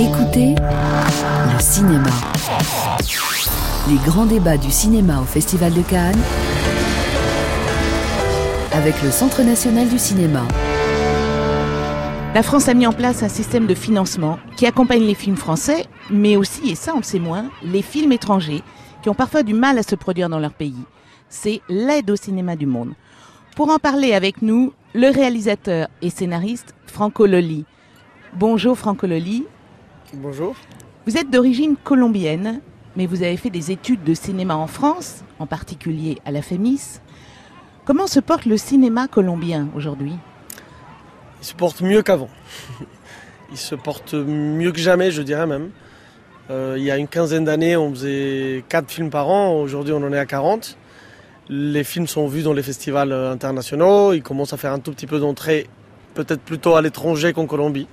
Écoutez le cinéma. Les grands débats du cinéma au Festival de Cannes avec le Centre national du cinéma. La France a mis en place un système de financement qui accompagne les films français, mais aussi, et ça on le sait moins, les films étrangers qui ont parfois du mal à se produire dans leur pays. C'est l'aide au cinéma du monde. Pour en parler avec nous, le réalisateur et scénariste Franco Loli. Bonjour Franco Loli. Bonjour. Vous êtes d'origine colombienne, mais vous avez fait des études de cinéma en France, en particulier à la FEMIS. Comment se porte le cinéma colombien aujourd'hui? Il se porte mieux qu'avant. Il se porte mieux que jamais, je dirais même. Euh, il y a une quinzaine d'années, on faisait 4 films par an. Aujourd'hui, on en est à 40. Les films sont vus dans les festivals internationaux. Ils commencent à faire un tout petit peu d'entrée, peut-être plutôt à l'étranger qu'en Colombie.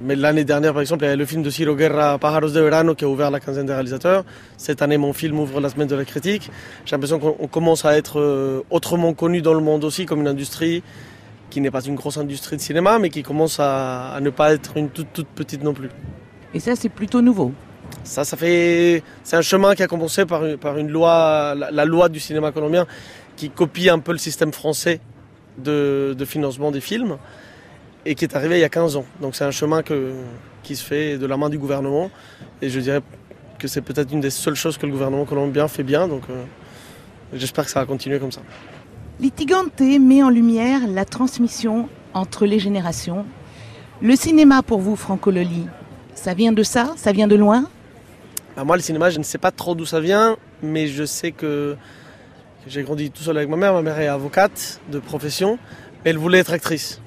Mais l'année dernière, par exemple, il y avait le film de Ciro Guerra, Pájaros de Verano, qui a ouvert la quinzaine des réalisateurs. Cette année, mon film ouvre la semaine de la critique. J'ai l'impression qu'on commence à être euh, autrement connu dans le monde aussi comme une industrie qui n'est pas une grosse industrie de cinéma, mais qui commence à, à ne pas être une toute, toute petite non plus. Et ça, c'est plutôt nouveau. Ça, ça fait, c'est un chemin qui a commencé par une, par une loi, la, la, loi du cinéma colombien, qui copie un peu le système français de, de financement des films et qui est arrivé il y a 15 ans. Donc c'est un chemin que, qui se fait de la main du gouvernement. Et je dirais que c'est peut-être une des seules choses que le gouvernement colombien fait bien. Donc euh, j'espère que ça va continuer comme ça. Litigante met en lumière la transmission entre les générations. Le cinéma pour vous, Franco Loli, ça vient de ça? Ça vient de loin? Bah Moi, le cinéma, je ne sais pas trop d'où ça vient, mais je sais que j'ai grandi tout seul avec ma mère. Ma mère est avocate de profession, mais elle voulait être actrice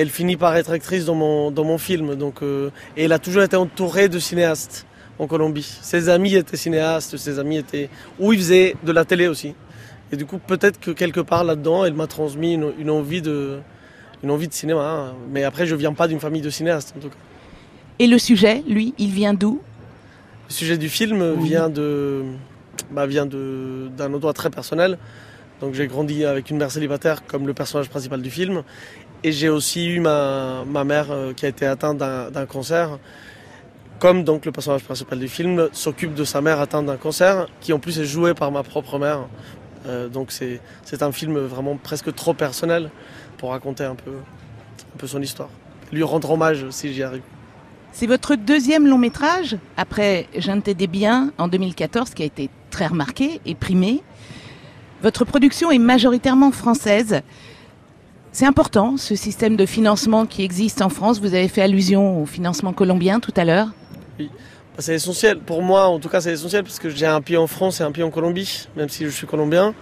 elle finit par être actrice dans mon, dans mon film. Donc, euh, et elle a toujours été entourée de cinéastes en Colombie. Ses amis étaient cinéastes, ses amis étaient... Ou ils faisaient de la télé aussi. Et du coup, peut-être que quelque part là-dedans, elle m'a transmis une, une, envie de, une envie de cinéma. Hein. Mais après, je viens pas d'une famille de cinéastes, en tout cas. Et le sujet, lui, il vient d'où? Le sujet du film oui. vient de... Bah, vient d'un endroit très personnel. Donc j'ai grandi avec une mère célibataire comme le personnage principal du film. Et j'ai aussi eu ma, ma mère euh, qui a été atteinte d'un cancer. Comme donc le personnage principal du film s'occupe de sa mère atteinte d'un cancer, qui en plus est joué par ma propre mère. Euh, donc c'est un film vraiment presque trop personnel pour raconter un peu, un peu son histoire. Lui rendre hommage si j'y arrive. C'est votre deuxième long métrage, après J'en des biens en 2014, qui a été très remarqué et primé. Votre production est majoritairement française. C'est important, ce système de financement qui existe en France. Vous avez fait allusion au financement colombien tout à l'heure. Oui, c'est essentiel. Pour moi, en tout cas, c'est essentiel parce que j'ai un pied en France et un pied en Colombie, même si je suis colombien.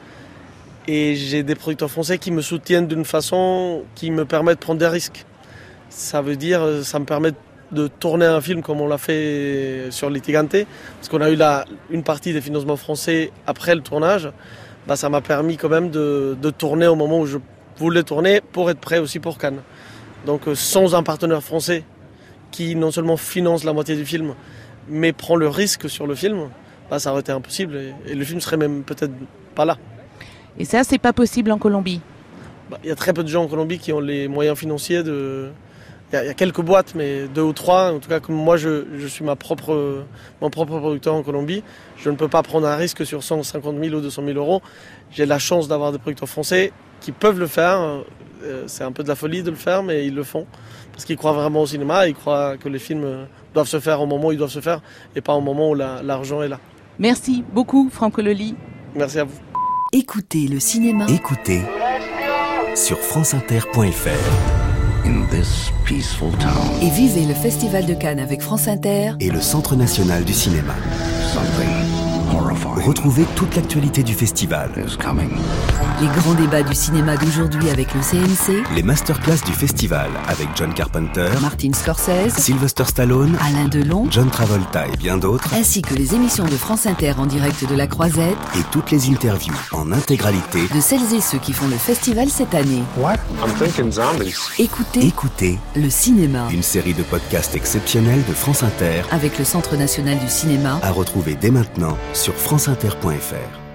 Et j'ai des producteurs français qui me soutiennent d'une façon qui me permet de prendre des risques. Ça veut dire, ça me permet de tourner un film comme on l'a fait sur Litigante, parce qu'on a eu la, une partie des financements français après le tournage. Bah, ça m'a permis quand même de, de tourner au moment où je voulais tourner pour être prêt aussi pour Cannes. Donc euh, sans un partenaire français qui non seulement finance la moitié du film, mais prend le risque sur le film, bah, ça aurait été impossible et, et le film serait même peut-être pas là. Et ça, c'est pas possible en Colombie? Il bah, y a très peu de gens en Colombie qui ont les moyens financiers de... Il y, y, a quelques boîtes, mais deux ou trois. En tout cas, comme moi, je, je suis ma propre, mon propre producteur en Colombie, je ne peux pas prendre un risque sur 150 000 ou 200 000 euros. J'ai la chance d'avoir des producteurs français qui peuvent le faire. C'est un peu de la folie de le faire, mais ils le font. Parce qu'ils croient vraiment au cinéma, ils croient que les films doivent se faire au moment où ils doivent se faire et pas au moment où l'argent est là. Merci beaucoup, Franck Loli. Merci à vous. Écoutez le cinéma. Écoutez sur franceinter.fr. In this peaceful town. Et vivez le Festival de Cannes avec France Inter et le Centre national du cinéma. Retrouvez toute l'actualité du festival. Les grands débats du cinéma d'aujourd'hui avec le CNC. Les masterclass du festival avec John Carpenter, Martin Scorsese, Sylvester Stallone, Alain Delon, John Travolta et bien d'autres. Ainsi que les émissions de France Inter en direct de la Croisette. Et toutes les interviews en intégralité de celles et ceux qui font le festival cette année. What? I'm thinking zombies. Écoutez, Écoutez le cinéma. Une série de podcasts exceptionnels de France Inter avec le Centre national du cinéma à retrouver dès maintenant sur franceinter.fr.